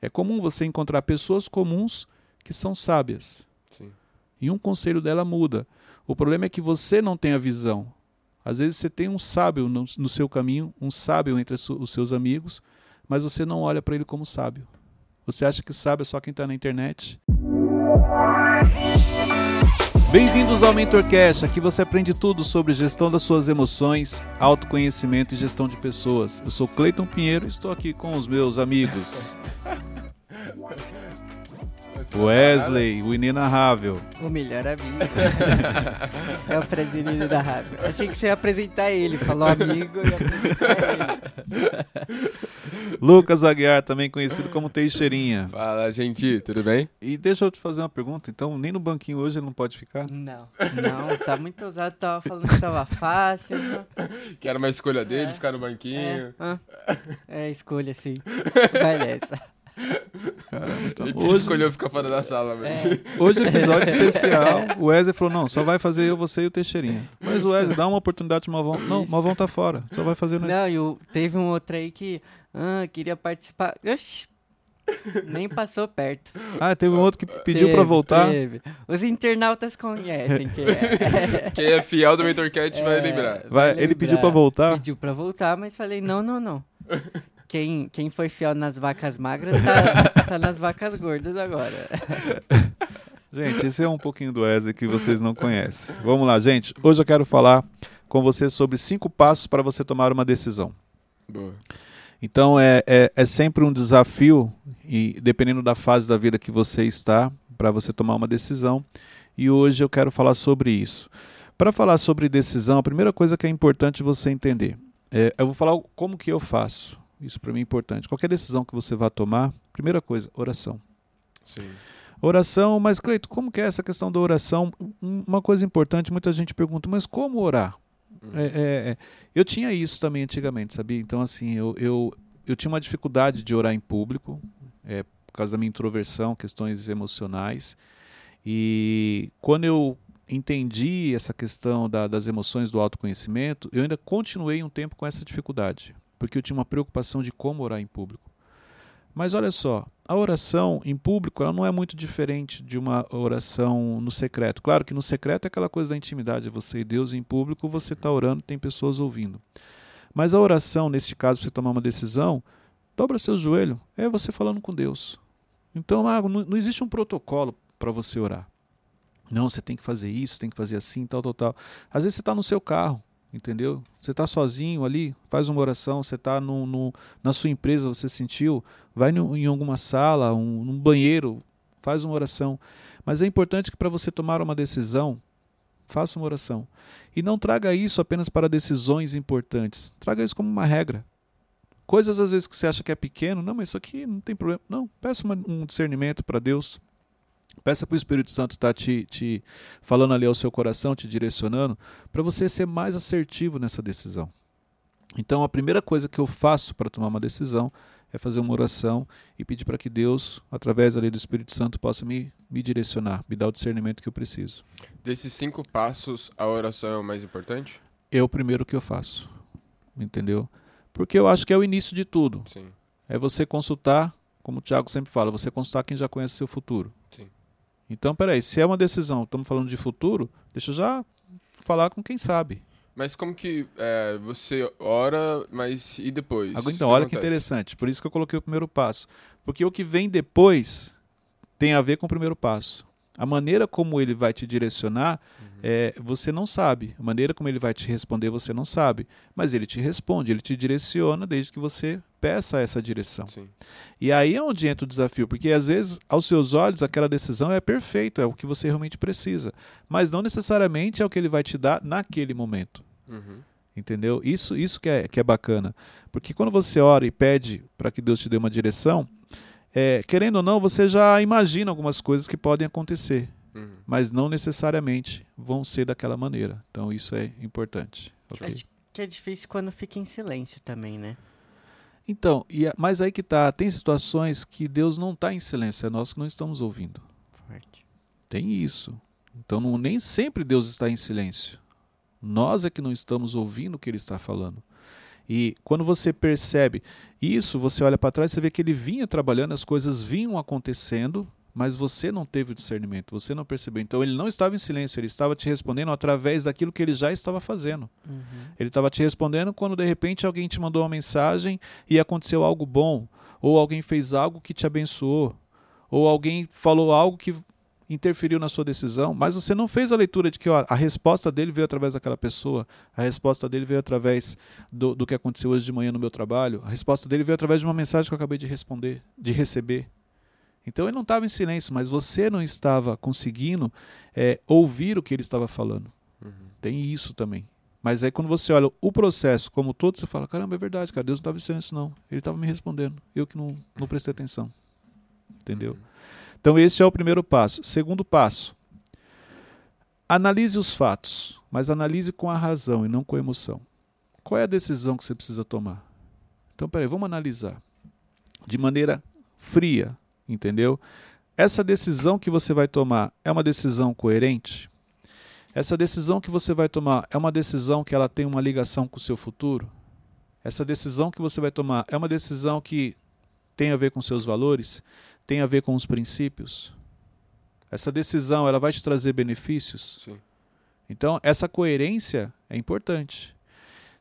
É comum você encontrar pessoas comuns que são sábias. Sim. E um conselho dela muda. O problema é que você não tem a visão. Às vezes você tem um sábio no, no seu caminho, um sábio entre os seus amigos, mas você não olha para ele como sábio. Você acha que sábio é só quem está na internet? Bem-vindos ao MentorCast. Aqui você aprende tudo sobre gestão das suas emoções, autoconhecimento e gestão de pessoas. Eu sou Cleiton Pinheiro e estou aqui com os meus amigos. Wesley, o inenarrável. O melhor amigo. é o presidente da rádio. Achei que você ia apresentar ele. Falou amigo e apresentar ele. Lucas Aguiar, também conhecido como Teixeirinha. Fala, gente, tudo bem? E deixa eu te fazer uma pergunta. Então, nem no banquinho hoje ele não pode ficar? Não, não, tá muito ousado. Tava falando que tava fácil. Que era uma escolha dele, é. ficar no banquinho. É, ah, é escolha, sim. Vai nessa. Caramba, então, hoje escolheu ficar fora da sala, É. Hoje é episódio especial. O Wesley falou: não, só vai fazer eu, você e o Teixeirinha. Mas o Wesley, dá uma oportunidade pro Malvão. Não, o Malvão tá fora. Só vai fazer nós. Não, e teve um outro aí que ah, queria participar. Oxi, nem passou perto. Ah, teve um outro que pediu para voltar. Teve. Os internautas conhecem quem é. quem é fiel do MentorCat é, vai lembrar. Vai, vai ele pediu para voltar? Pediu para voltar, mas falei: não, não, não. Quem, quem foi fiel nas vacas magras tá, tá nas vacas gordas agora. Gente, esse é um pouquinho do Wesley que vocês não conhecem. Vamos lá, gente. Hoje eu quero falar com você sobre cinco passos para você tomar uma decisão. Boa. Então é, é, é, sempre um desafio, e dependendo da fase da vida que você está, para você tomar uma decisão. E hoje eu quero falar sobre isso. Para falar sobre decisão, a primeira coisa que é importante você entender, é, eu vou falar como que eu faço. Isso para mim é importante. Qualquer decisão que você vá tomar, primeira coisa, oração. Sim. Oração, mas Cleito, como que é essa questão da oração? Uma coisa importante, muita gente pergunta, mas como orar? Uhum. É, é, é. eu tinha isso também antigamente, sabia? Então, assim, eu, eu, eu tinha uma dificuldade de orar em público, é, por causa da minha introversão, questões emocionais. E quando eu entendi essa questão da, das emoções do autoconhecimento, eu ainda continuei um tempo com essa dificuldade porque eu tinha uma preocupação de como orar em público. Mas olha só, a oração em público ela não é muito diferente de uma oração no secreto. Claro que no secreto é aquela coisa da intimidade, é você e Deus, em público você está orando tem pessoas ouvindo. Mas a oração, neste caso, para você tomar uma decisão, dobra seu joelho, é você falando com Deus. Então, ah, não, não existe um protocolo para você orar. Não, você tem que fazer isso, tem que fazer assim, tal, tal, tal. Às vezes você está no seu carro, entendeu? Você está sozinho ali, faz uma oração, você está na sua empresa, você sentiu, vai no, em alguma sala, um, num banheiro, faz uma oração. Mas é importante que para você tomar uma decisão, faça uma oração. E não traga isso apenas para decisões importantes, traga isso como uma regra. Coisas às vezes que você acha que é pequeno, não, mas isso aqui não tem problema. Não, peça uma, um discernimento para Deus, Peça para o Espírito Santo estar tá te, te falando ali ao seu coração, te direcionando, para você ser mais assertivo nessa decisão. Então, a primeira coisa que eu faço para tomar uma decisão é fazer uma oração e pedir para que Deus, através ali do Espírito Santo, possa me, me direcionar, me dar o discernimento que eu preciso. Desses cinco passos, a oração é o mais importante? É o primeiro que eu faço, entendeu? Porque eu acho que é o início de tudo. Sim. É você consultar, como o Tiago sempre fala, você consultar quem já conhece o seu futuro. Sim. Então, peraí, se é uma decisão, estamos falando de futuro, deixa eu já falar com quem sabe. Mas como que é, você ora, mas e depois? Então, olha que interessante. Por isso que eu coloquei o primeiro passo. Porque o que vem depois tem a ver com o primeiro passo. A maneira como ele vai te direcionar, uhum. é, você não sabe. A maneira como ele vai te responder, você não sabe. Mas ele te responde, ele te direciona desde que você peça essa direção. Sim. E aí é onde entra o desafio, porque às vezes, aos seus olhos, aquela decisão é perfeita, é o que você realmente precisa. Mas não necessariamente é o que ele vai te dar naquele momento. Uhum. Entendeu? Isso, isso que, é, que é bacana. Porque quando você ora e pede para que Deus te dê uma direção, é, querendo ou não, você já imagina algumas coisas que podem acontecer, uhum. mas não necessariamente vão ser daquela maneira. Então isso é importante. Okay? Acho que é difícil quando fica em silêncio também, né? Então, e, mas aí que tá, tem situações que Deus não está em silêncio, é nós que não estamos ouvindo. Forte. Tem isso. Então não, nem sempre Deus está em silêncio. Nós é que não estamos ouvindo o que Ele está falando. E quando você percebe isso, você olha para trás, você vê que ele vinha trabalhando, as coisas vinham acontecendo, mas você não teve o discernimento, você não percebeu. Então ele não estava em silêncio, ele estava te respondendo através daquilo que ele já estava fazendo. Uhum. Ele estava te respondendo quando de repente alguém te mandou uma mensagem e aconteceu algo bom, ou alguém fez algo que te abençoou, ou alguém falou algo que interferiu na sua decisão, mas você não fez a leitura de que ó, a resposta dele veio através daquela pessoa, a resposta dele veio através do, do que aconteceu hoje de manhã no meu trabalho, a resposta dele veio através de uma mensagem que eu acabei de responder, de receber. Então ele não estava em silêncio, mas você não estava conseguindo é, ouvir o que ele estava falando. Uhum. Tem isso também. Mas aí quando você olha o processo como todo, você fala, caramba, é verdade, cara, Deus não estava em silêncio não. Ele estava me respondendo, eu que não, não prestei atenção. Entendeu? Uhum. Então esse é o primeiro passo. Segundo passo, analise os fatos, mas analise com a razão e não com a emoção. Qual é a decisão que você precisa tomar? Então, peraí, vamos analisar. De maneira fria, entendeu? Essa decisão que você vai tomar é uma decisão coerente? Essa decisão que você vai tomar é uma decisão que ela tem uma ligação com o seu futuro? Essa decisão que você vai tomar é uma decisão que tem a ver com seus valores? Tem a ver com os princípios? Essa decisão, ela vai te trazer benefícios? Sim. Então, essa coerência é importante.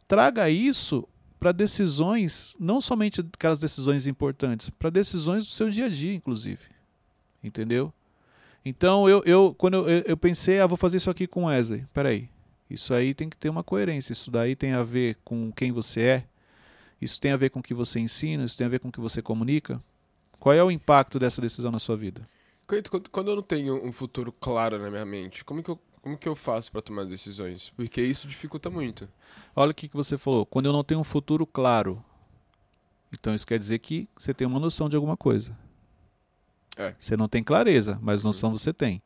Traga isso para decisões, não somente aquelas decisões importantes, para decisões do seu dia a dia, inclusive. Entendeu? Então, eu, eu quando eu, eu pensei, ah, vou fazer isso aqui com Wesley. Peraí, isso aí tem que ter uma coerência. Isso daí tem a ver com quem você é. Isso tem a ver com o que você ensina. Isso tem a ver com o que você comunica. Qual é o impacto dessa decisão na sua vida? Quando eu não tenho um futuro claro na minha mente, como que eu, como que eu faço pra tomar decisões? Porque isso dificulta muito. Olha o que, que você falou. Quando eu não tenho um futuro claro. Então isso quer dizer que você tem uma noção de alguma coisa. É. Você não tem clareza, mas noção você tem.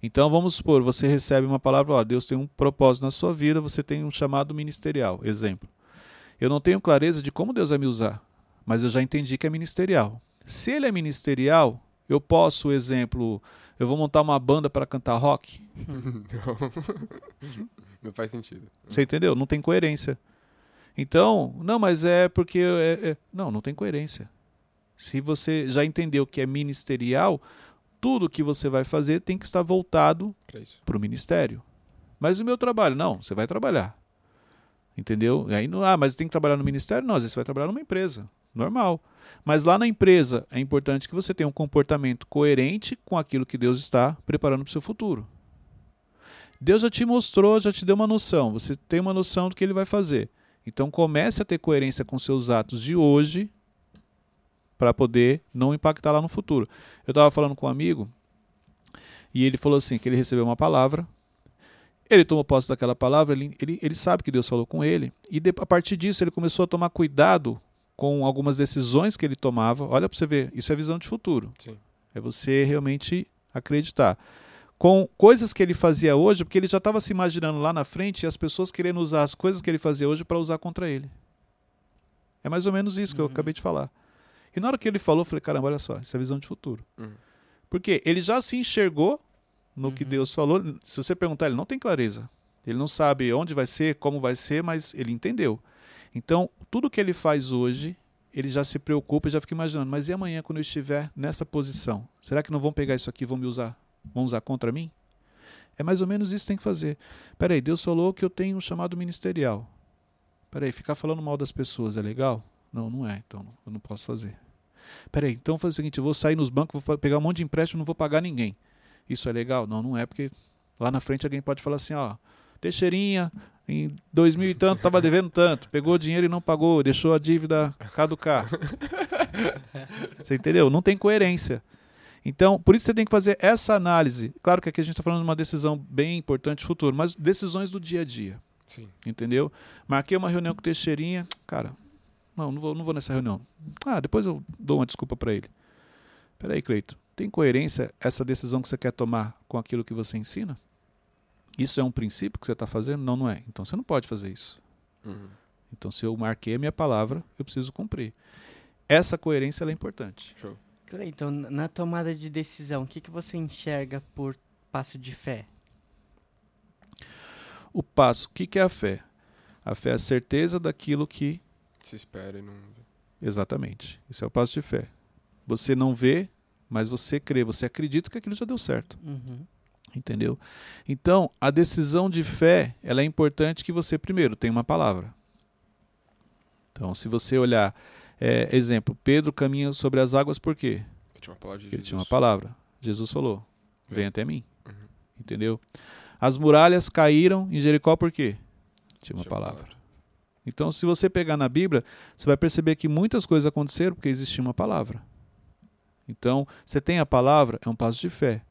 Então vamos supor, você recebe uma palavra, ó, Deus tem um propósito na sua vida, você tem um chamado ministerial, exemplo. Eu não tenho clareza de como Deus vai me usar, mas eu já entendi que é ministerial. Se ele é ministerial, eu posso, exemplo, eu vou montar uma banda para cantar rock, Não faz sentido. Você entendeu? Não tem coerência. Então, não, mas é porque. é- é- Não, não tem coerência. Se você já entendeu que é ministerial, tudo que você vai fazer tem que estar voltado para o ministério. Mas o meu trabalho? Não, você vai trabalhar. Entendeu? E aí, não, ah, mas tem que trabalhar no ministério? Não, às vezes você vai trabalhar numa empresa. Normal. Mas lá na empresa é importante que você tenha um comportamento coerente com aquilo que Deus está preparando para o seu futuro. Deus já te mostrou, já te deu uma noção. Você tem uma noção do que ele vai fazer. Então comece a ter coerência com seus atos de hoje para poder não impactar lá no futuro. Eu estava falando com um amigo e ele falou assim que ele recebeu uma palavra ele tomou posse daquela palavra, ele, ele, ele sabe que Deus falou com ele, e de, a partir disso ele começou a tomar cuidado com algumas decisões que ele tomava. Olha para você ver, isso é visão de futuro. Sim. É você realmente acreditar. Com coisas que ele fazia hoje, porque ele já estava se imaginando lá na frente e as pessoas querendo usar as coisas que ele fazia hoje para usar contra ele. É mais ou menos isso que eu Uhum. acabei de falar. E na hora que ele falou, eu falei: caramba, olha só, isso é visão de futuro. Uhum. Porque ele já se enxergou no que Uhum. Deus falou. Se você perguntar, ele não tem clareza. Ele não sabe onde vai ser, como vai ser, mas ele entendeu. Então, tudo que ele faz hoje, ele já se preocupa e já fica imaginando: mas e amanhã, quando eu estiver nessa posição? Será que não vão pegar isso aqui e vão me usar? Vão usar contra mim? É mais ou menos isso que tem que fazer. Peraí, Deus falou que eu tenho um chamado ministerial. Peraí, ficar falando mal das pessoas é legal? Não, não é, então eu não posso fazer. Peraí, então faz o seguinte: eu vou sair nos bancos, vou pegar um monte de empréstimo não vou pagar ninguém. Isso é legal? Não, não é, porque lá na frente alguém pode falar assim: ó, Teixeirinha, em 2000 e tanto, estava devendo tanto, pegou o dinheiro e não pagou, deixou a dívida caducar. Você entendeu? Não tem coerência. Então, por isso você tem que fazer essa análise. Claro que aqui a gente está falando de uma decisão bem importante futuro, mas decisões do dia a dia. Sim. Entendeu? Marquei uma reunião com o Teixeirinha. Cara, não, não vou, não vou nessa reunião. Ah, depois eu dou uma desculpa para ele. Peraí, Cleito. Tem coerência essa decisão que você quer tomar com aquilo que você ensina? Isso é um princípio que você está fazendo? Não, não é. Então você não pode fazer isso. Uhum. Então, se eu marquei a minha palavra, eu preciso cumprir. Essa coerência ela é importante. Show. Cleiton, na tomada de decisão, o que, que você enxerga por passo de fé? O passo, o que, que é a fé? A fé é a certeza daquilo que Se espera e não. Exatamente. Isso é o passo de fé. Você não vê, mas você crê, você acredita que aquilo já deu certo. Uhum. Entendeu? Então, a decisão de fé, ela é importante que você primeiro tenha uma palavra. Então, se você olhar, é, exemplo, Pedro caminha sobre as águas por quê? Porque tinha uma palavra ele Jesus. tinha uma palavra. Jesus falou: "Vem até mim". Uhum. Entendeu? As muralhas caíram em Jericó por quê? Tinha uma Tinha uma palavra. Então, se você pegar na Bíblia, você vai perceber que muitas coisas aconteceram porque existia uma palavra. Então, você tem a palavra, é um passo de fé.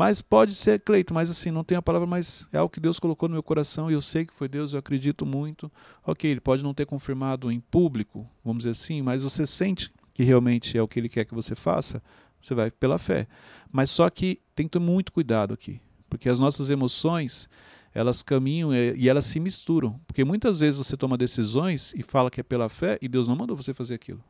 Mas pode ser, Cleito, mas assim, não tem a palavra, mas é algo que Deus colocou no meu coração e eu sei que foi Deus, eu acredito muito. Ok, ele pode não ter confirmado em público, vamos dizer assim, mas você sente que realmente é o que ele quer que você faça, você vai pela fé. Mas só que tem que ter muito cuidado aqui, porque as nossas emoções, elas caminham eh, e elas se misturam. Porque muitas vezes você toma decisões e fala que é pela fé e Deus não mandou você fazer aquilo.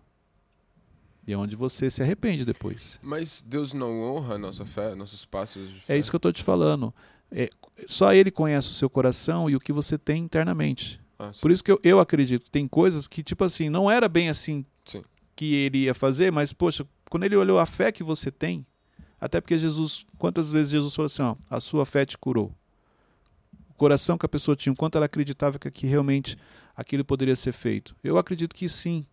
E é onde você se arrepende depois. Mas Deus não honra a nossa fé, nossos passos de fé. É isso que eu estou te falando. É, só Ele conhece o seu coração e o que você tem internamente. Ah. Por isso que eu, eu acredito. Tem coisas que, tipo assim, não era bem assim Sim. que ele ia fazer, mas, poxa, quando ele olhou a fé que você tem, até porque Jesus, quantas vezes Jesus falou assim, ó, a sua fé te curou. O coração que a pessoa tinha, o quanto ela acreditava que, que realmente aquilo poderia ser feito. Eu acredito que sim.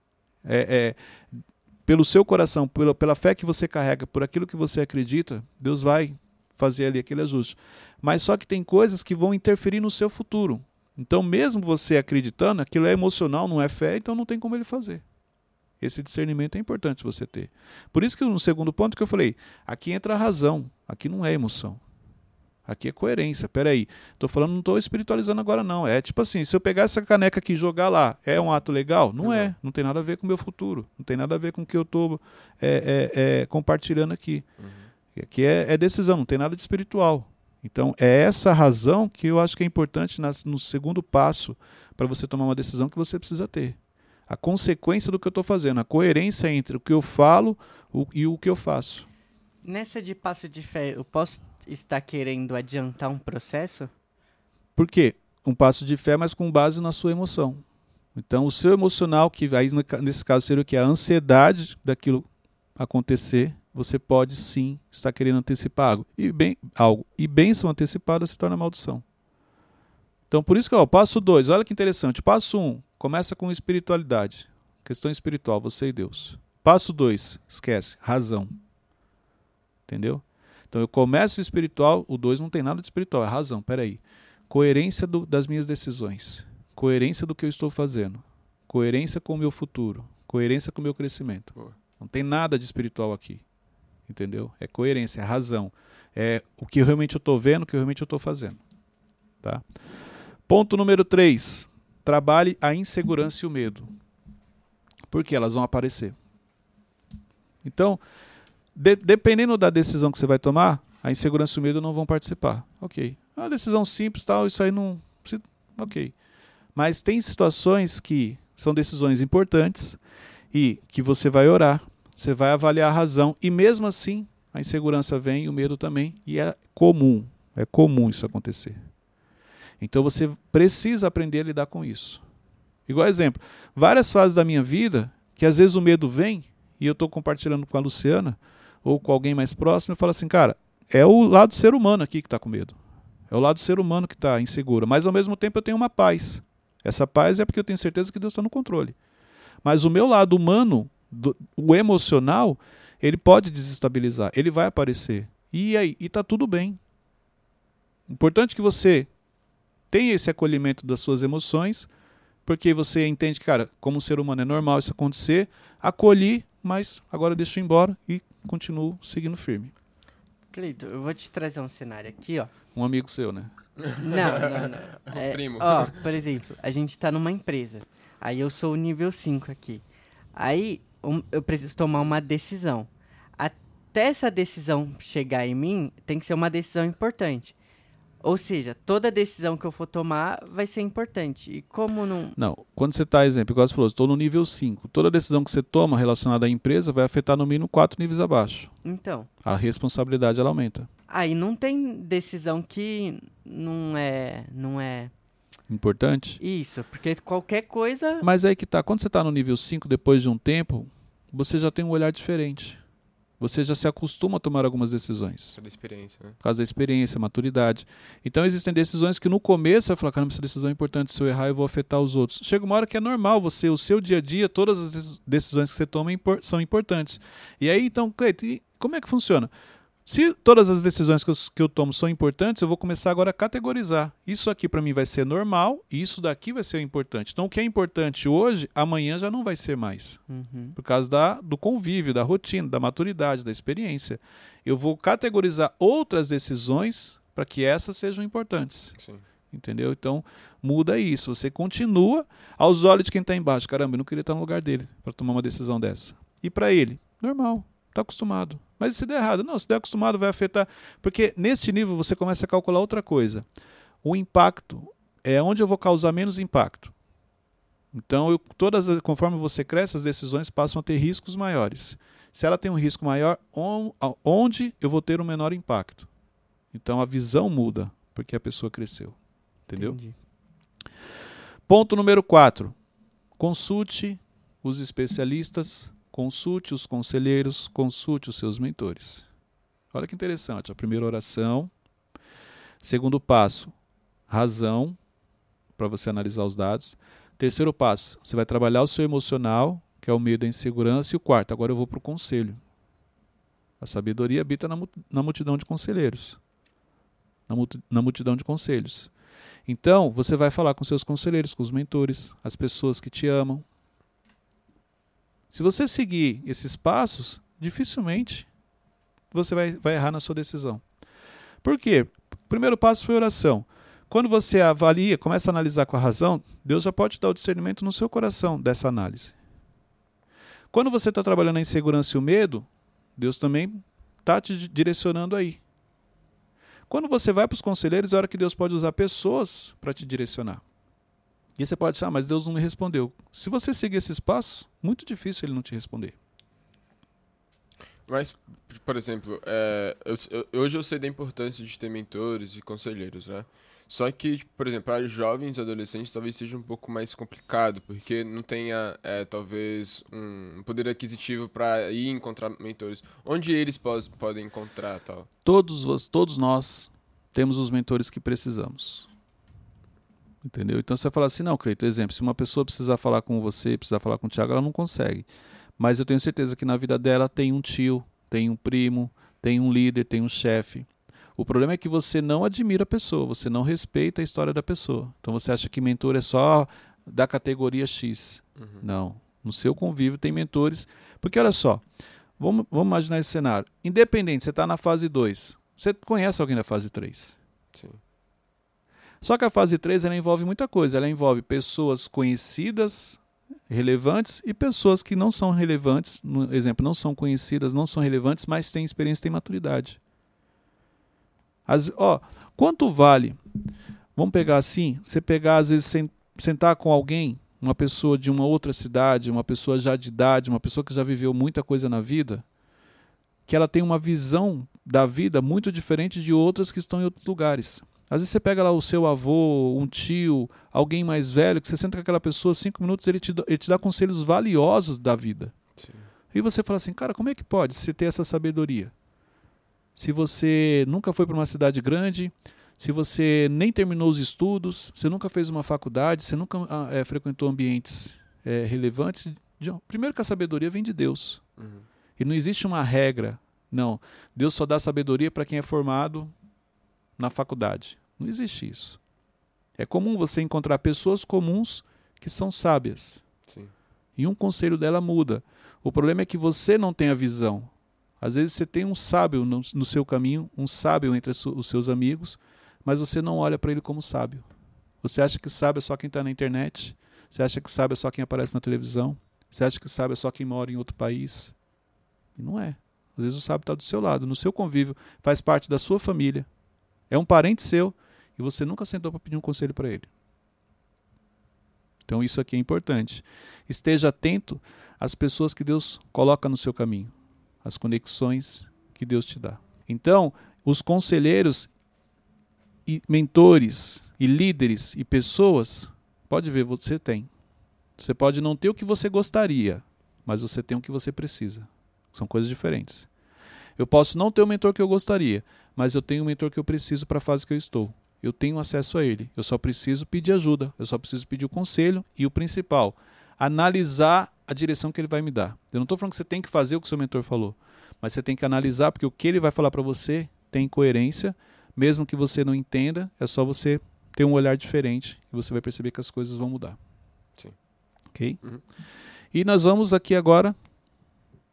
É, é, pelo seu coração, pela, pela fé que você carrega, por aquilo que você acredita, Deus vai fazer ali aquele ajuste. Mas só que tem coisas que vão interferir no seu futuro. Então, mesmo você acreditando, aquilo é emocional, não é fé, então não tem como ele fazer. Esse discernimento é importante você ter. Por isso que no segundo ponto que eu falei, aqui entra a razão, aqui não é emoção. Aqui é coerência. Peraí, tô falando, não tô espiritualizando agora, não. É tipo assim, se eu pegar essa caneca aqui e jogar lá, é um ato legal? Não é. Não tem nada a ver com o meu futuro. Não tem nada a ver com o que eu tô é, é, é, compartilhando aqui. Uhum. Aqui é, é decisão, não tem nada de espiritual. Então, é essa razão que eu acho que é importante nas- no segundo passo para você tomar uma decisão que você precisa ter. A consequência do que eu estou fazendo, a coerência entre o que eu falo e o que eu faço. Nessa de passo de fé, eu posso estar querendo adiantar um processo? Por quê? Um passo de fé, mas com base na sua emoção. Então, o seu emocional, que aí nesse caso seria o que? A ansiedade daquilo acontecer, você pode sim estar querendo antecipar algo. E, bem, algo. e bênção antecipada se torna maldição. Então, por isso que, ó, passo 2, olha que interessante. Passo 1, um, começa com espiritualidade. Questão espiritual, você e Deus. Passo 2, esquece, razão. Entendeu? Então eu começo espiritual, o 2 não tem nada de espiritual, é razão, peraí. Coerência do, das minhas decisões, coerência do que eu estou fazendo, coerência com o meu futuro, coerência com o meu crescimento. Boa. Não tem nada de espiritual aqui. Entendeu? É coerência, é razão. É o que realmente eu estou vendo, o que realmente eu estou fazendo. Tá? Ponto número 3. Trabalhe a insegurança e o medo. Porque elas vão aparecer. Então, de- dependendo da decisão que você vai tomar, a insegurança e o medo não vão participar. Ok. É uma decisão simples, tal, isso aí não. Ok. Mas tem situações que são decisões importantes e que você vai orar, você vai avaliar a razão e mesmo assim a insegurança vem o medo também e é comum, é comum isso acontecer. Então você precisa aprender a lidar com isso. Igual exemplo, várias fases da minha vida que às vezes o medo vem e eu estou compartilhando com a Luciana ou com alguém mais próximo e falo assim, cara, é o lado ser humano aqui que está com medo. É o lado ser humano que está inseguro. Mas ao mesmo tempo eu tenho uma paz. Essa paz é porque eu tenho certeza que Deus está no controle. Mas o meu lado humano, do- o emocional, ele pode desestabilizar, ele vai aparecer. E aí? E tá tudo bem. Importante que você tenha esse acolhimento das suas emoções, porque você entende cara, como ser humano é normal isso acontecer, acolhi, mas agora deixo embora e continuo seguindo firme. Cleito, eu vou te trazer um cenário aqui, ó. Um amigo seu, né? Não, não, não. Um primo. Ó, por exemplo, a gente tá numa empresa. Aí eu sou o nível 5 aqui. Aí um- eu preciso tomar uma decisão. Até essa decisão chegar em mim, tem que ser uma decisão importante. Ou seja, toda decisão que eu for tomar vai ser importante. E como não. Não, quando você está, exemplo, igual você falou, estou no nível 5. Toda decisão que você toma relacionada à empresa vai afetar no mínimo 4 níveis abaixo. Então. A responsabilidade ela aumenta. Aí não tem decisão que não é. Não é. Importante? Isso, porque qualquer coisa. Mas aí que tá, quando você está no nível 5, depois de um tempo, você já tem um olhar diferente. Você já se acostuma a tomar algumas decisões. Pela experiência, né? Por causa da experiência, maturidade. Então existem decisões que no começo você vai falar, caramba, essa decisão é importante, se eu errar eu vou afetar os outros. Chega uma hora que é normal, você, o seu dia a dia, todas as decisões que você toma são importantes. E aí, então, Cleito, como é que funciona? Se todas as decisões que eu, que eu, tomo são importantes, eu vou começar agora a categorizar. Isso aqui para mim vai ser normal e isso daqui vai ser importante. Então, o que é importante hoje, amanhã já não vai ser mais. Uhum. Por causa da, do convívio, da rotina, da maturidade, da experiência. Eu vou categorizar outras decisões para que essas sejam importantes. Sim. Entendeu? Então, muda isso. Você continua aos olhos de quem está embaixo. Caramba, eu não queria estar no lugar dele para tomar uma decisão dessa. E para ele, normal, está acostumado mas se der errado, não, se der acostumado vai afetar. Porque neste nível você começa a calcular outra coisa. O impacto é onde eu vou causar menos impacto. Então, eu, todas, conforme você cresce, as decisões passam a ter riscos maiores. Se ela tem um risco maior, onde eu vou ter um menor impacto? Então a visão muda, porque a pessoa cresceu. Entendeu? Entendi. Ponto número 4. Consulte os especialistas Consulte os conselheiros, consulte os seus mentores. Olha que interessante. A primeira oração. Segundo passo, razão, para você analisar os dados. Terceiro passo, você vai trabalhar o seu emocional, que é o medo da insegurança. E o quarto, agora eu vou para o conselho. A sabedoria habita na multidão de conselheiros. Na multidão de conselhos. Então, você vai falar com seus conselheiros, com os mentores, as pessoas que te amam, se você seguir esses passos, dificilmente você vai, vai errar na sua decisão. Por quê? O primeiro passo foi oração. Quando você avalia, começa a analisar com a razão, Deus já pode dar o discernimento no seu coração dessa análise. Quando você está trabalhando a insegurança e o medo, Deus também está te direcionando aí. Quando você vai para os conselheiros, é hora que Deus pode usar pessoas para te direcionar. E você pode achar, ah, mas Deus não me respondeu. Se você seguir esses passos, muito difícil ele não te responder. Mas, por exemplo, é, eu, eu, hoje eu sei da importância de ter mentores e conselheiros, né? Só que, por exemplo, para jovens e adolescentes talvez seja um pouco mais complicado, porque não tenha, é, talvez, um poder aquisitivo para ir encontrar mentores. Onde eles podem encontrar tal? Todos, todos nós temos os mentores que precisamos. Entendeu? Então você fala assim, não, Cleito, exemplo, se uma pessoa precisar falar com você, precisar falar com o Thiago, ela não consegue. Mas eu tenho certeza que na vida dela tem um tio, tem um primo, tem um líder, tem um chefe. O problema é que você não admira a pessoa, você não respeita a história da pessoa. Então você acha que mentor é só da categoria X. Uhum. Não. No seu convívio tem mentores. Porque olha só, vamos, vamos imaginar esse cenário. Independente, você está na fase 2. Você conhece alguém da fase 3? Sim. Só que a fase 3 ela envolve muita coisa. Ela envolve pessoas conhecidas, relevantes e pessoas que não são relevantes, no exemplo, não são conhecidas, não são relevantes, mas têm experiência, têm maturidade. As, ó, quanto vale? Vamos pegar assim, você pegar às vezes sentar com alguém, uma pessoa de uma outra cidade, uma pessoa já de idade, uma pessoa que já viveu muita coisa na vida, que ela tem uma visão da vida muito diferente de outras que estão em outros lugares. Às vezes você pega lá o seu avô, um tio, alguém mais velho, que você senta com aquela pessoa, cinco minutos ele te, ele te dá conselhos valiosos da vida. Sim. E você fala assim, cara, como é que pode você ter essa sabedoria? Se você nunca foi para uma cidade grande, se você nem terminou os estudos, você nunca fez uma faculdade, você nunca é, frequentou ambientes é, relevantes. Primeiro que a sabedoria vem de Deus. Uhum. E não existe uma regra. Não. Deus só dá sabedoria para quem é formado na faculdade. Não existe isso. É comum você encontrar pessoas comuns que são sábias. Sim. E um conselho dela muda. O problema é que você não tem a visão. Às vezes você tem um sábio no, no seu caminho, um sábio entre os seus amigos, mas você não olha para ele como sábio. Você acha que sábio é só quem está na internet? Você acha que sábio é só quem aparece na televisão? Você acha que sábio é só quem mora em outro país? E não é. Às vezes o sábio está do seu lado, no seu convívio, faz parte da sua família, é um parente seu e você nunca sentou para pedir um conselho para ele. Então isso aqui é importante. Esteja atento às pessoas que Deus coloca no seu caminho, às conexões que Deus te dá. Então, os conselheiros e mentores, e líderes e pessoas, pode ver, você tem. Você pode não ter o que você gostaria, mas você tem o que você precisa. São coisas diferentes. Eu posso não ter o mentor que eu gostaria, mas eu tenho o mentor que eu preciso para a fase que eu estou. Eu tenho acesso a ele. Eu só preciso pedir ajuda, eu só preciso pedir o conselho e o principal, analisar a direção que ele vai me dar. Eu não estou falando que você tem que fazer o que seu mentor falou, mas você tem que analisar porque o que ele vai falar para você tem coerência, mesmo que você não entenda, é só você ter um olhar diferente e você vai perceber que as coisas vão mudar. Sim. Ok? Uhum. E nós vamos aqui agora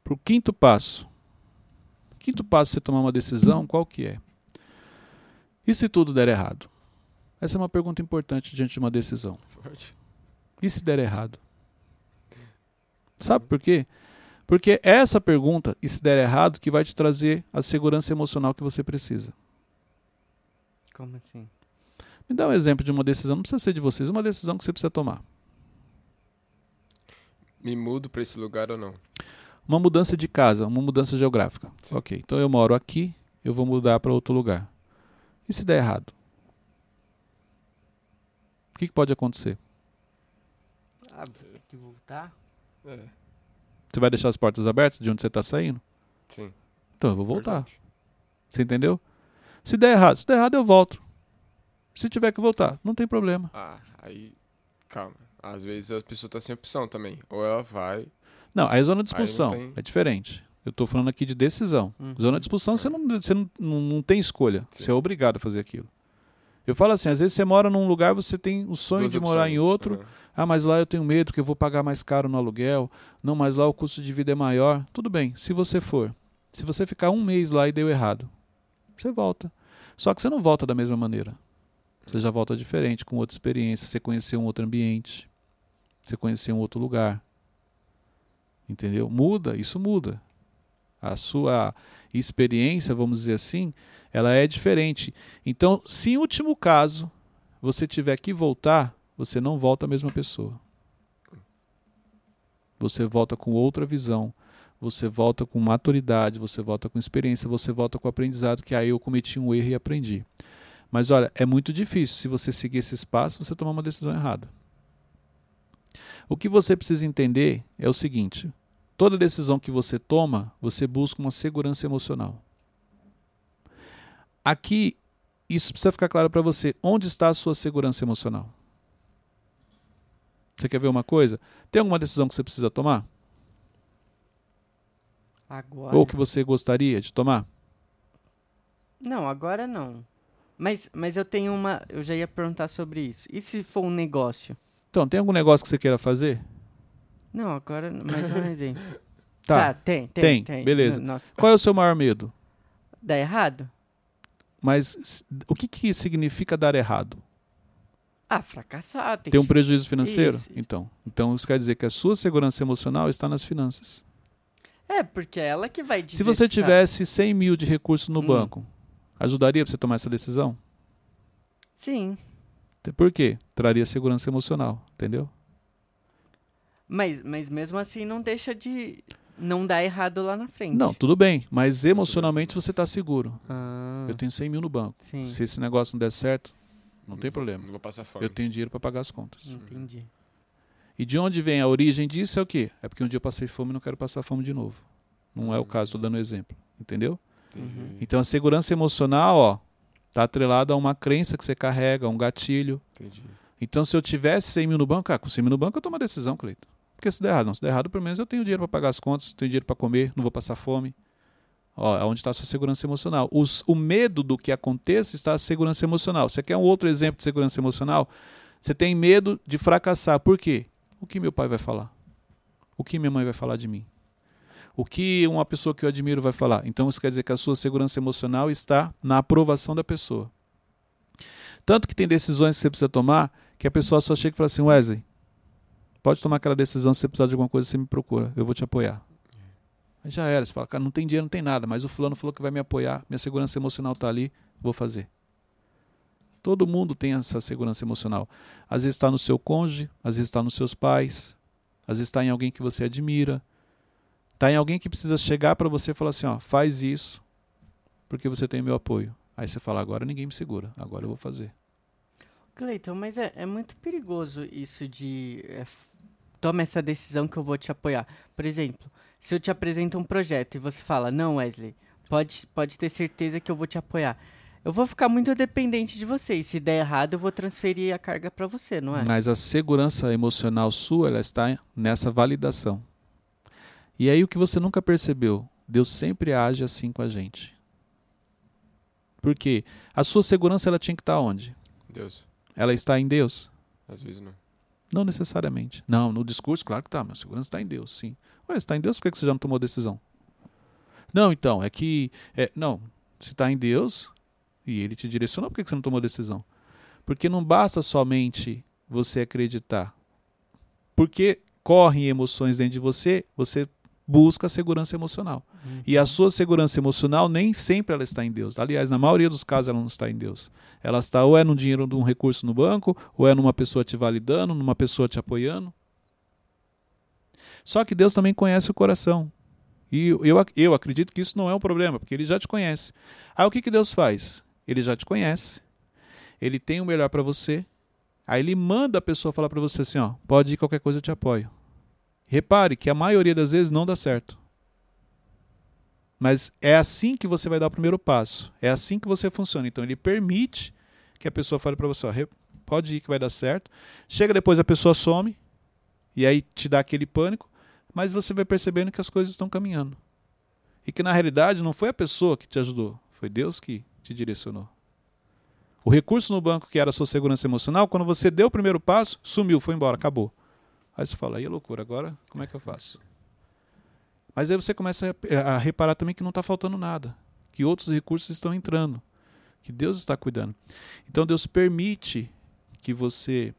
para o quinto passo. Quinto passo, você tomar uma decisão, qual que é? E se tudo der errado? Essa é uma pergunta importante diante de uma decisão. Forte. E se der errado? Sabe por quê? Porque é essa pergunta, e se der errado, que vai te trazer a segurança emocional que você precisa. Como assim? Me dá um exemplo de uma decisão, não precisa ser de vocês, uma decisão que você precisa tomar. Me mudo para esse lugar ou não? Uma mudança de casa, uma mudança geográfica. Sim. Ok, então eu moro aqui, eu vou mudar para outro lugar. E se der errado? O que, que pode acontecer? Ah, que voltar? É, Você vai deixar as portas abertas de onde você está saindo? sim. Então eu vou voltar. Verdade. Você entendeu? Se der errado, se der errado eu volto. Se tiver que voltar, não tem problema. Ah, aí. Calma. Às vezes a pessoa tá sem opção também. Ou ela vai. Não, aí é zona de expulsão. tem- É diferente. Eu estou falando aqui de decisão. Uhum. Zona de expulsão, você, não, você não, não, não tem escolha. Sim. Você é obrigado a fazer aquilo. Eu falo assim, às vezes você mora num lugar, você tem o sonho duas de morar em opções. outro. Ah, Ah, mas lá eu tenho medo que eu vou pagar mais caro no aluguel. Não, mas lá o custo de vida é maior. Tudo bem, se você for. Se você ficar um mês lá e deu errado, você volta. Só que você não volta da mesma maneira. Você já volta diferente, com outra experiência. Você conheceu um outro ambiente. Você conheceu um outro lugar. Entendeu? Muda, isso muda. A sua experiência, vamos dizer assim, ela é diferente. Então, se em último caso você tiver que voltar, você não volta a mesma pessoa. Você volta com outra visão, você volta com maturidade, você volta com experiência, você volta com aprendizado, que aí eu cometi um erro e aprendi. Mas olha, é muito difícil se você seguir esse espaço, você tomar uma decisão errada. O que você precisa entender é o seguinte: toda decisão que você toma, você busca uma segurança emocional. Aqui, isso precisa ficar claro para você. Onde está a sua segurança emocional? Você quer ver uma coisa? Tem alguma decisão que você precisa tomar? Agora? Ou que você gostaria de tomar? Não, agora não. Mas, mas eu tenho uma. Eu já ia perguntar sobre isso. E se for um negócio? Então, tem algum negócio que você queira fazer? Não, agora. Mas um exemplo. Tá. tem, tem, Tem, tem. beleza. Nossa. Qual é o seu maior medo? Dá errado? Mas o que, que significa dar errado? Ah, fracassar. Tem Ter um prejuízo financeiro? Isso, isso. Então, então isso quer dizer que a sua segurança emocional está nas finanças. É, porque é ela que vai dizer. Se você tá- tivesse 100 mil de recursos no Hum. banco, ajudaria para você tomar essa decisão? Sim. Por quê? Traria segurança emocional, entendeu? Mas, mas mesmo assim não deixa de não dar errado lá na frente. Não, tudo bem, mas emocionalmente você está seguro. Ah, Eu tenho 100 mil no banco. sim. Se esse negócio não der certo, não tem problema. Não vou passar fome. Eu tenho dinheiro para pagar as contas. Entendi. E de onde vem a origem disso é o quê? É porque um dia eu passei fome e não quero passar fome de novo. Não é o caso, estou dando exemplo. Entendeu? Entendi. Uhum. Então a segurança emocional, ó, tá atrelada a uma crença que você carrega, a um gatilho. Entendi. Então se eu tivesse 100 mil no banco, ah, com 100 mil no banco eu tomo uma decisão, Cleiton. Porque se der errado, não, se der errado, pelo menos eu tenho dinheiro para pagar as contas, tenho dinheiro para comer, não vou passar fome. Ó, é onde está a sua segurança emocional. Os- o medo do que aconteça está a segurança emocional. Você quer um outro exemplo de segurança emocional? Você tem medo de fracassar. Por quê? O que meu pai vai falar? O que minha mãe vai falar de mim? O que uma pessoa que eu admiro vai falar? Então isso quer dizer que a sua segurança emocional está na aprovação da pessoa. Tanto que tem decisões que você precisa tomar que a pessoa só chega e fala assim: Wesley, pode tomar aquela decisão, se você precisar de alguma coisa, você me procura, eu vou te apoiar. Aí já era, você fala, cara, não tem dinheiro, não tem nada, mas o fulano falou que vai me apoiar, minha segurança emocional está ali, vou fazer. Todo mundo tem essa segurança emocional. Às vezes está no seu cônjuge, às vezes está nos seus pais, às vezes está em alguém que você admira, está em alguém que precisa chegar para você e falar assim, ó, faz isso, porque você tem meu apoio. Aí você fala, agora ninguém me segura, agora eu vou fazer. Cleiton, mas é, é muito perigoso isso de. É, toma essa decisão que eu vou te apoiar. Por exemplo, se eu te apresento um projeto e você fala, não, Wesley, pode, pode ter certeza que eu vou te apoiar. Eu vou ficar muito dependente de você. E se der errado, eu vou transferir a carga para você, não é? Mas a segurança emocional sua, ela está nessa validação. E aí o que você nunca percebeu, Deus sempre age assim com a gente. Por quê? A sua segurança ela tinha que estar onde? Deus. Ela está em Deus? Às vezes não. Não necessariamente. Não, no discurso, claro que está. Minha segurança está em Deus, sim. Ué, se está em Deus, por que você já não tomou decisão? Não, então, é que. É, não, se está em Deus, e ele te direcionou, por que você não tomou decisão? Porque não basta somente você acreditar. Porque correm emoções dentro de você, você busca a segurança emocional. Uhum. E a sua segurança emocional nem sempre ela está em Deus. Aliás, na maioria dos casos ela não está em Deus. Ela está ou é no dinheiro de um recurso no banco, ou é numa pessoa te validando, numa pessoa te apoiando. Só que Deus também conhece o coração. E eu, eu acredito que isso não é um problema, porque ele já te conhece. Aí o que, que Deus faz? Ele já te conhece. Ele tem o melhor para você. Aí ele manda a pessoa falar para você assim, ó, pode ir qualquer coisa eu te apoio. Repare que a maioria das vezes não dá certo. Mas é assim que você vai dar o primeiro passo. É assim que você funciona. Então ele permite que a pessoa fale para você, ó, pode ir que vai dar certo. Chega depois a pessoa some e aí te dá aquele pânico, mas você vai percebendo que as coisas estão caminhando. E que na realidade não foi a pessoa que te ajudou, foi Deus que te direcionou. O recurso no banco que era a sua segurança emocional, quando você deu o primeiro passo, sumiu, foi embora, acabou. Aí você fala, aí é loucura, agora como é que eu faço? Mas aí você começa a reparar também que não está faltando nada, que outros recursos estão entrando, que Deus está cuidando. Então Deus permite que você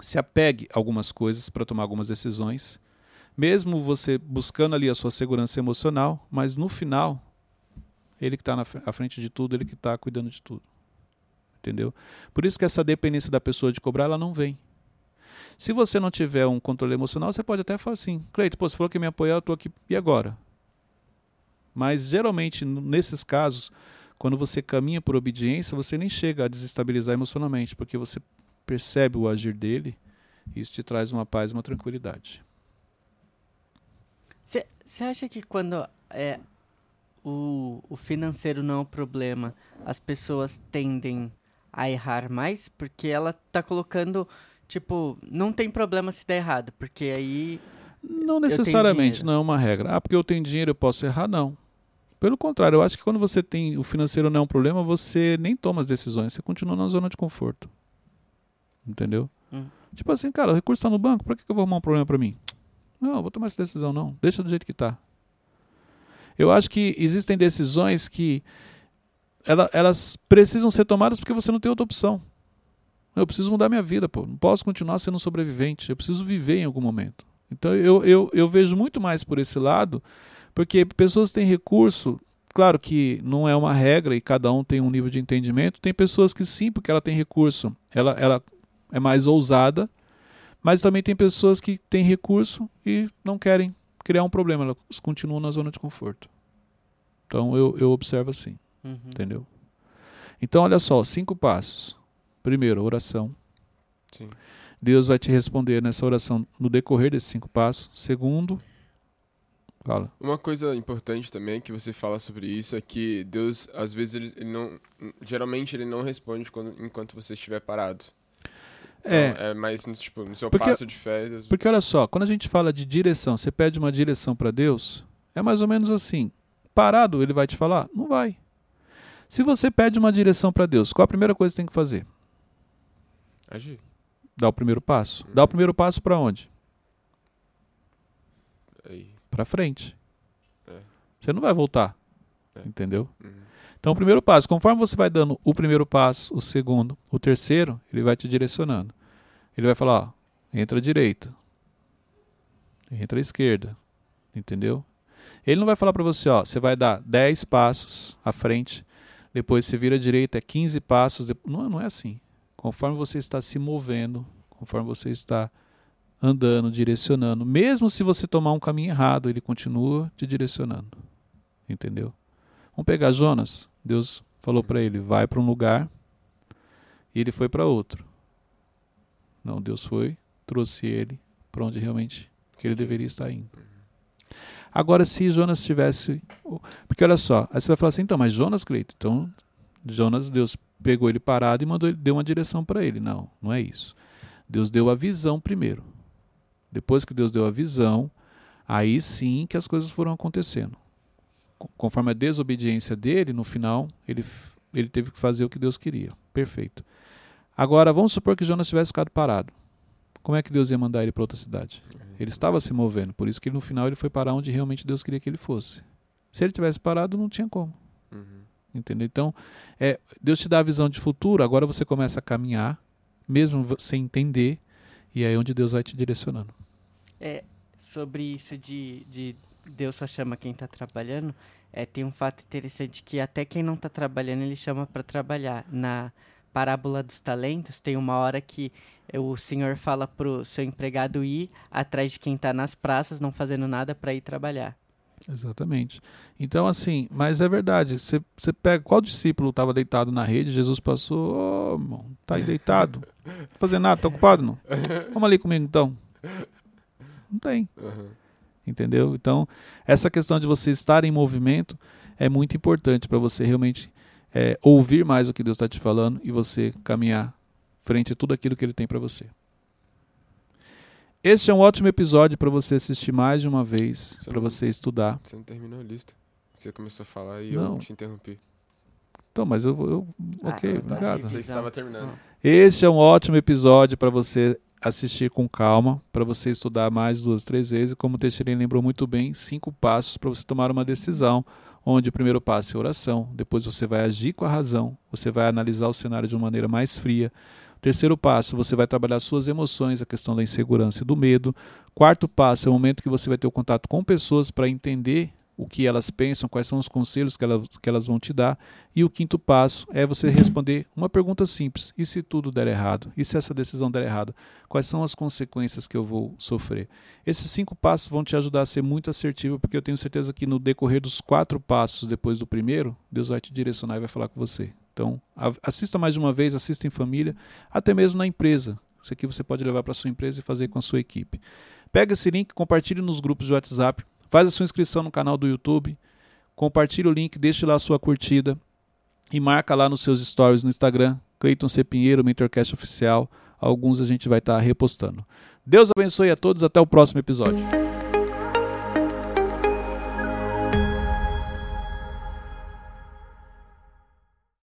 se apegue a algumas coisas para tomar algumas decisões, mesmo você buscando ali a sua segurança emocional, mas no final ele que está à frente de tudo, ele que está cuidando de tudo. Entendeu? Por isso que essa dependência da pessoa de cobrar, ela não vem. Se você não tiver um controle emocional, você pode até falar assim, Cleito, pô, você falou que me apoiar, eu estou aqui, e agora? Mas geralmente, nesses casos, quando você caminha por obediência, você nem chega a desestabilizar emocionalmente, porque você percebe o agir dele e isso te traz uma paz uma tranquilidade. Você acha que quando é, o, o financeiro não é o problema, as pessoas tendem a errar mais, porque ela tá colocando, tipo, não tem problema se der errado, porque aí. Não necessariamente, não é uma regra. Ah, porque eu tenho dinheiro, eu posso errar, não. Pelo contrário, eu acho que quando você tem o financeiro não é um problema, você nem toma as decisões, você continua na zona de conforto. Entendeu? Hum. Tipo assim, cara, o recurso está no banco, por que, que eu vou arrumar um problema para mim? Não, vou tomar essa decisão, não. Deixa do jeito que está. Eu acho que existem decisões que ela, elas precisam ser tomadas porque você não tem outra opção. Eu preciso mudar minha vida, pô. Não posso continuar sendo um sobrevivente. Eu preciso viver em algum momento. Então eu, eu, eu vejo muito mais por esse lado, porque pessoas têm recurso. Claro que não é uma regra e cada um tem um nível de entendimento. Tem pessoas que sim, porque ela tem recurso, ela, ela é mais ousada, mas também tem pessoas que têm recurso e não querem criar um problema, elas continuam na zona de conforto. Então eu, eu observo assim, uhum. entendeu? Então olha só, cinco passos. Primeiro, oração. Sim. Deus vai te responder nessa oração no decorrer desses cinco passos. Segundo, fala. Uma coisa importante também que você fala sobre isso é que Deus, às vezes, ele, ele não. Geralmente ele não responde quando, enquanto você estiver parado. Então, é, é mais tipo, no seu porque, passo de férias. Porque olha só, quando a gente fala de direção, você pede uma direção para Deus, é mais ou menos assim. Parado, ele vai te falar? Não vai. Se você pede uma direção para Deus, qual a primeira coisa que você tem que fazer? Agir. Dá o primeiro passo. Dá o primeiro passo para onde? Para frente. É. Você não vai voltar. É. Entendeu? Uhum. Então, o primeiro passo, conforme você vai dando o primeiro passo, o segundo, o terceiro, ele vai te direcionando. Ele vai falar, ó, entra à direita, entra à esquerda, entendeu? Ele não vai falar para você, ó, você vai dar 10 passos à frente, depois você vira à direita, é 15 passos, não, não é assim. Conforme você está se movendo, conforme você está andando, direcionando, mesmo se você tomar um caminho errado, ele continua te direcionando. Entendeu? Vamos pegar Jonas. Deus falou para ele: vai para um lugar. E ele foi para outro. Não, Deus foi, trouxe ele para onde realmente que ele deveria estar indo. Agora, se Jonas tivesse. Porque olha só, aí você vai falar assim, então, mas Jonas, Cleito, então Jonas, Deus pegou ele parado e mandou, deu uma direção para ele. Não, não é isso. Deus deu a visão primeiro. Depois que Deus deu a visão, aí sim que as coisas foram acontecendo. Conforme a desobediência dele, no final, ele, ele teve que fazer o que Deus queria. Perfeito. Agora, vamos supor que Jonas tivesse ficado parado. Como é que Deus ia mandar ele para outra cidade? Ele estava se movendo, por isso que no final ele foi parar onde realmente Deus queria que ele fosse. Se ele tivesse parado, não tinha como. Uhum. Entendeu? Então, é, Deus te dá a visão de futuro, agora você começa a caminhar, mesmo sem entender, e aí é onde Deus vai te direcionando. É, sobre isso de, de Deus só chama quem está trabalhando, é, tem um fato interessante que até quem não está trabalhando, ele chama para trabalhar. Na parábola dos talentos, tem uma hora que o senhor fala pro seu empregado ir atrás de quem está nas praças, não fazendo nada para ir trabalhar. Exatamente. Então, assim, mas é verdade. Você, você pega qual discípulo estava deitado na rede, Jesus passou, ô, oh, irmão, tá aí deitado, não tá fazendo nada, tá ocupado não? Vamos ali comigo então. Não tem. Uhum. Entendeu? Então, essa questão de você estar em movimento é muito importante para você realmente é, ouvir mais o que Deus está te falando e você caminhar frente a tudo aquilo que Ele tem para você. Este é um ótimo episódio para você assistir mais de uma vez, para você estudar. Você não terminou a lista. Você começou a falar e não. eu te interrompi. Então, mas eu. eu ok, ah, obrigado. Você estava terminando. Este é um ótimo episódio para você assistir com calma, para você estudar mais duas, três vezes. E como o Teixeira lembrou muito bem, cinco passos para você tomar uma decisão. Onde o primeiro passo é oração, depois você vai agir com a razão, você vai analisar o cenário de uma maneira mais fria, Terceiro passo, você vai trabalhar suas emoções, a questão da insegurança e do medo. Quarto passo é o momento que você vai ter o contato com pessoas para entender o que elas pensam, quais são os conselhos que elas, que elas vão te dar. E o quinto passo é você responder uma pergunta simples: e se tudo der errado? E se essa decisão der errado? Quais são as consequências que eu vou sofrer? Esses cinco passos vão te ajudar a ser muito assertivo, porque eu tenho certeza que no decorrer dos quatro passos depois do primeiro, Deus vai te direcionar e vai falar com você. Então, assista mais uma vez, assista em família, até mesmo na empresa. Isso aqui você pode levar para sua empresa e fazer com a sua equipe. Pega esse link, compartilhe nos grupos de WhatsApp, faz a sua inscrição no canal do YouTube, compartilhe o link, deixe lá a sua curtida e marca lá nos seus stories no Instagram, Cleiton C. Pinheiro, Mentorcast Oficial. Alguns a gente vai estar tá repostando. Deus abençoe a todos, até o próximo episódio.